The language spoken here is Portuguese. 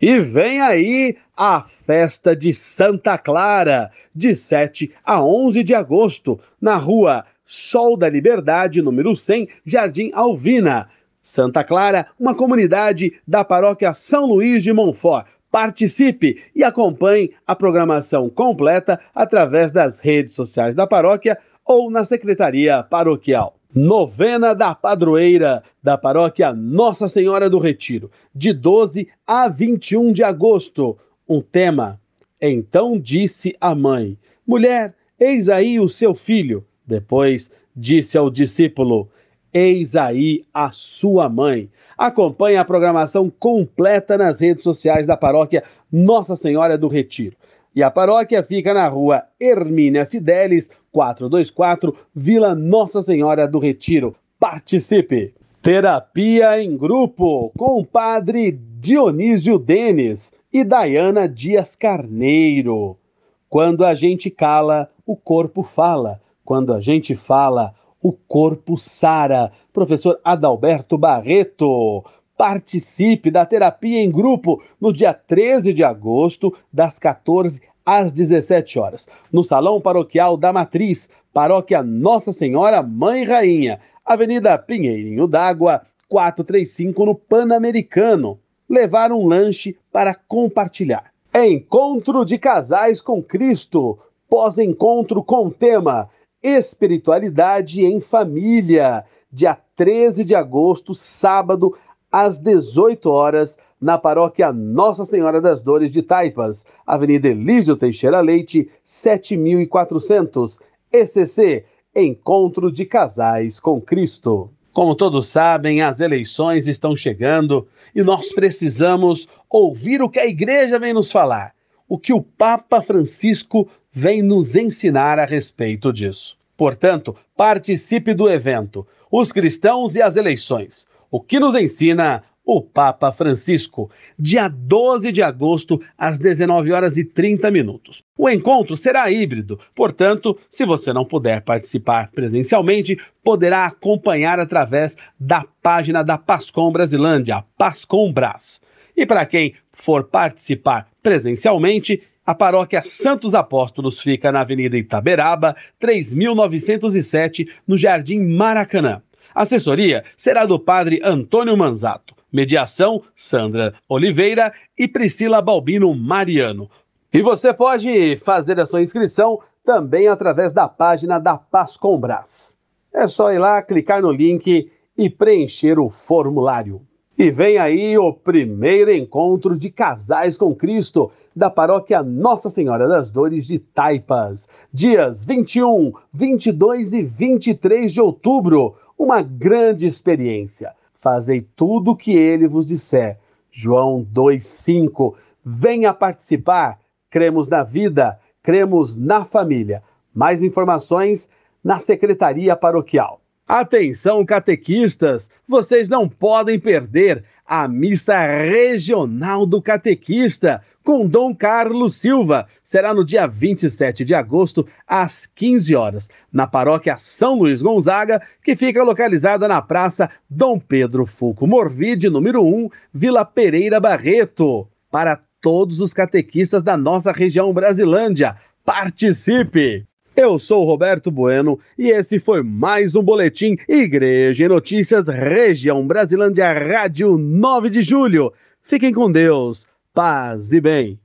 E vem aí a festa de Santa Clara, de 7 a 11 de agosto, na rua Sol da Liberdade, número 100, Jardim Alvina. Santa Clara, uma comunidade da paróquia São Luís de Montfort. Participe e acompanhe a programação completa através das redes sociais da paróquia ou na secretaria paroquial. Novena da Padroeira da Paróquia Nossa Senhora do Retiro, de 12 a 21 de agosto. Um tema: Então disse a mãe: Mulher, eis aí o seu filho. Depois disse ao discípulo: Eis aí a sua mãe. Acompanhe a programação completa nas redes sociais da Paróquia Nossa Senhora do Retiro. E a paróquia fica na rua Hermínia Fidelis, 424, Vila Nossa Senhora do Retiro. Participe! Terapia em grupo com o padre Dionísio Denis e Dayana Dias Carneiro. Quando a gente cala, o corpo fala. Quando a gente fala, o corpo sara. Professor Adalberto Barreto. Participe da terapia em grupo no dia 13 de agosto, das 14 às 17 horas, no Salão Paroquial da Matriz, Paróquia Nossa Senhora Mãe Rainha, Avenida Pinheirinho d'Água, 435 no Pan-Americano. Levar um lanche para compartilhar. Encontro de casais com Cristo. Pós-encontro com tema Espiritualidade em Família. Dia 13 de agosto, sábado, às 18 horas, na paróquia Nossa Senhora das Dores de Taipas, Avenida Elísio Teixeira Leite, 7400, ECC, Encontro de Casais com Cristo. Como todos sabem, as eleições estão chegando e nós precisamos ouvir o que a igreja vem nos falar, o que o Papa Francisco vem nos ensinar a respeito disso. Portanto, participe do evento Os Cristãos e as Eleições o que nos ensina o Papa Francisco, dia 12 de agosto, às 19 horas e 30 minutos. O encontro será híbrido, portanto, se você não puder participar presencialmente, poderá acompanhar através da página da Pascom Brasilândia, Pascom Brás. E para quem for participar presencialmente, a paróquia Santos Apóstolos fica na Avenida Itaberaba, 3907, no Jardim Maracanã. Assessoria será do padre Antônio Manzato. Mediação, Sandra Oliveira e Priscila Balbino Mariano. E você pode fazer a sua inscrição também através da página da Paz com. É só ir lá, clicar no link e preencher o formulário. E vem aí o primeiro encontro de casais com Cristo da paróquia Nossa Senhora das Dores de Taipas. Dias 21, 22 e 23 de outubro. Uma grande experiência. Fazei tudo o que ele vos disser. João 2,5. Venha participar. Cremos na vida, cremos na família. Mais informações na Secretaria Paroquial. Atenção, catequistas! Vocês não podem perder a missa regional do catequista com Dom Carlos Silva. Será no dia 27 de agosto, às 15 horas, na paróquia São Luís Gonzaga, que fica localizada na Praça Dom Pedro Fulco Morvide, número 1, Vila Pereira Barreto. Para todos os catequistas da nossa região Brasilândia, participe! Eu sou Roberto Bueno e esse foi mais um boletim Igreja e Notícias Região Brasilândia Rádio 9 de Julho. Fiquem com Deus, paz e bem.